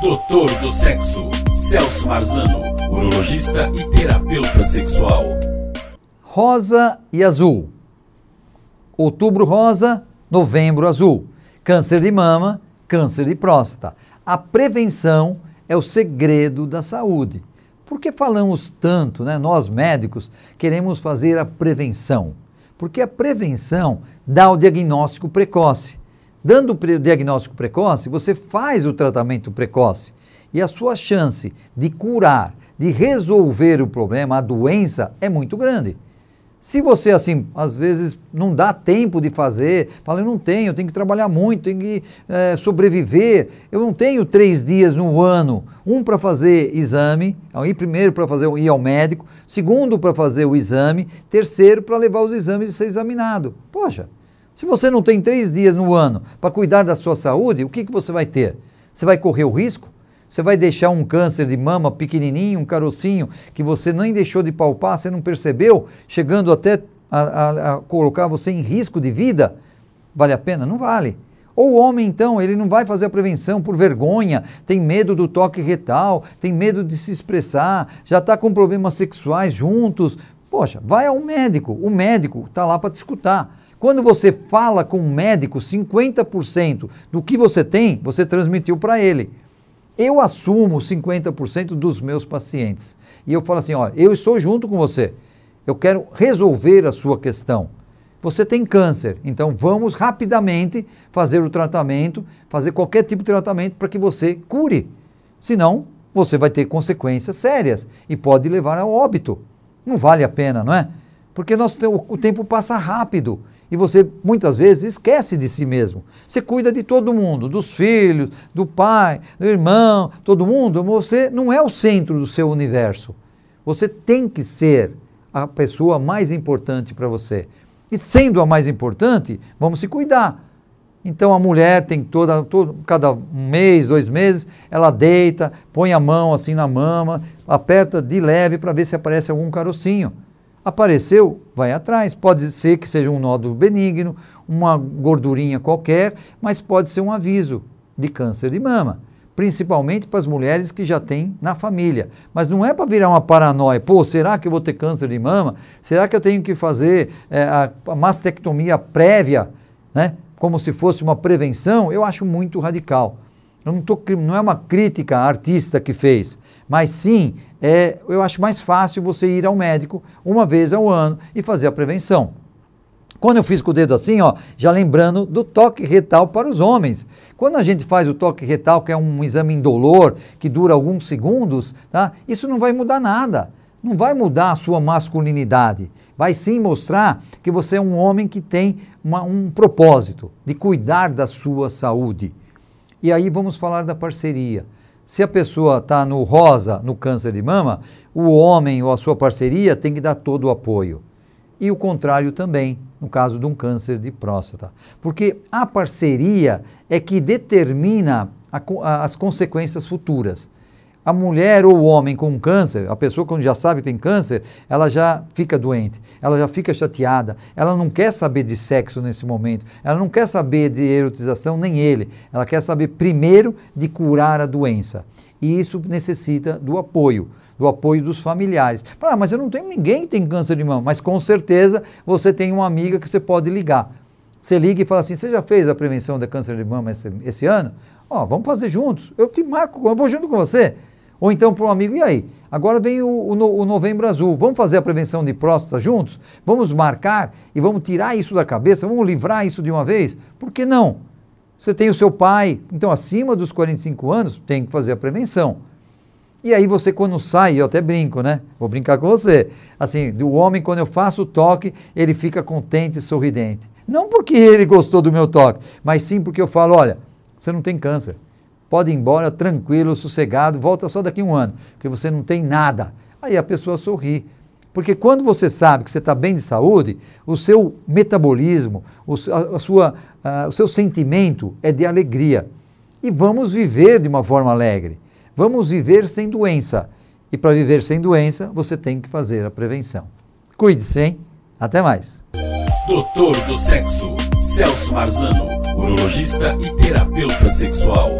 Doutor do Sexo, Celso Marzano, urologista e terapeuta sexual. Rosa e azul. Outubro rosa, novembro azul. Câncer de mama, câncer de próstata. A prevenção é o segredo da saúde. Por que falamos tanto, né? Nós médicos queremos fazer a prevenção. Porque a prevenção dá o diagnóstico precoce. Dando o diagnóstico precoce, você faz o tratamento precoce e a sua chance de curar, de resolver o problema, a doença, é muito grande. Se você, assim, às vezes não dá tempo de fazer, fala, eu não tenho, eu tenho que trabalhar muito, tenho que é, sobreviver, eu não tenho três dias no ano, um para fazer exame, aí primeiro para fazer ir ao médico, segundo para fazer o exame, terceiro para levar os exames e ser examinado. Poxa, se você não tem três dias no ano para cuidar da sua saúde, o que, que você vai ter? Você vai correr o risco? Você vai deixar um câncer de mama pequenininho, um carocinho, que você nem deixou de palpar, você não percebeu, chegando até a, a, a colocar você em risco de vida? Vale a pena? Não vale. Ou o homem, então, ele não vai fazer a prevenção por vergonha, tem medo do toque retal, tem medo de se expressar, já está com problemas sexuais juntos. Poxa, vai ao médico. O médico está lá para te escutar. Quando você fala com um médico, 50% do que você tem, você transmitiu para ele. Eu assumo 50% dos meus pacientes. E eu falo assim: olha, eu estou junto com você. Eu quero resolver a sua questão. Você tem câncer, então vamos rapidamente fazer o tratamento, fazer qualquer tipo de tratamento para que você cure. Senão, você vai ter consequências sérias e pode levar ao óbito. Não vale a pena, não é? Porque nosso, o tempo passa rápido e você muitas vezes esquece de si mesmo. Você cuida de todo mundo, dos filhos, do pai, do irmão, todo mundo. Você não é o centro do seu universo. Você tem que ser a pessoa mais importante para você. E sendo a mais importante, vamos se cuidar. Então a mulher tem toda, todo, cada mês, dois meses, ela deita, põe a mão assim na mama, aperta de leve para ver se aparece algum carocinho. Apareceu, vai atrás. Pode ser que seja um nódulo benigno, uma gordurinha qualquer, mas pode ser um aviso de câncer de mama. Principalmente para as mulheres que já têm na família. Mas não é para virar uma paranoia. Pô, será que eu vou ter câncer de mama? Será que eu tenho que fazer é, a, mastectomia prévia, né? como se fosse uma prevenção? Eu acho muito radical. Eu não, tô, não é uma crítica artista que fez, mas sim, é, eu acho mais fácil você ir ao médico uma vez ao ano e fazer a prevenção. Quando eu fiz com o dedo assim, ó, já lembrando do toque retal para os homens. Quando a gente faz o toque retal, que é um exame indolor, que dura alguns segundos, tá? isso não vai mudar nada. Não vai mudar a sua masculinidade. Vai sim mostrar que você é um homem que tem uma, um propósito de cuidar da sua saúde. E aí vamos falar da parceria. Se a pessoa está no rosa, no câncer de mama, o homem ou a sua parceria tem que dar todo o apoio. E o contrário também, no caso de um câncer de próstata. Porque a parceria é que determina a, a, as consequências futuras a mulher ou o homem com câncer, a pessoa quando já sabe que tem câncer, ela já fica doente, ela já fica chateada, ela não quer saber de sexo nesse momento, ela não quer saber de erotização, nem ele, ela quer saber primeiro de curar a doença. E isso necessita do apoio, do apoio dos familiares. Ah, mas eu não tenho ninguém que tem câncer de mama, mas com certeza você tem uma amiga que você pode ligar. Você liga e fala assim: você já fez a prevenção de câncer de mama esse, esse ano? Ó, oh, vamos fazer juntos. Eu te marco, eu vou junto com você. Ou então para um amigo, e aí? Agora vem o, o, o, novembro azul, vamos fazer a prevenção de próstata juntos? Vamos marcar e vamos tirar isso da cabeça, vamos livrar isso de uma vez? Por que não? Você tem o seu pai, então acima dos 45 anos tem que fazer a prevenção. E aí você quando sai, eu até brinco, né? Vou brincar com você. Assim, do homem quando eu faço o toque, ele fica contente e sorridente. Não porque ele gostou do meu toque, mas sim porque eu falo, olha, você não tem câncer pode ir embora tranquilo, sossegado, volta só daqui a um ano, porque você não tem nada. Aí a pessoa sorri. Porque quando você sabe que você está bem de saúde, o seu metabolismo, o, a, a sua, a, o seu sentimento é de alegria. E vamos viver de uma forma alegre. Vamos viver sem doença. E para viver sem doença, você tem que fazer a prevenção. Cuide-se, hein? Até mais. Doutor do Sexo, Celso Marzano, urologista e terapeuta sexual.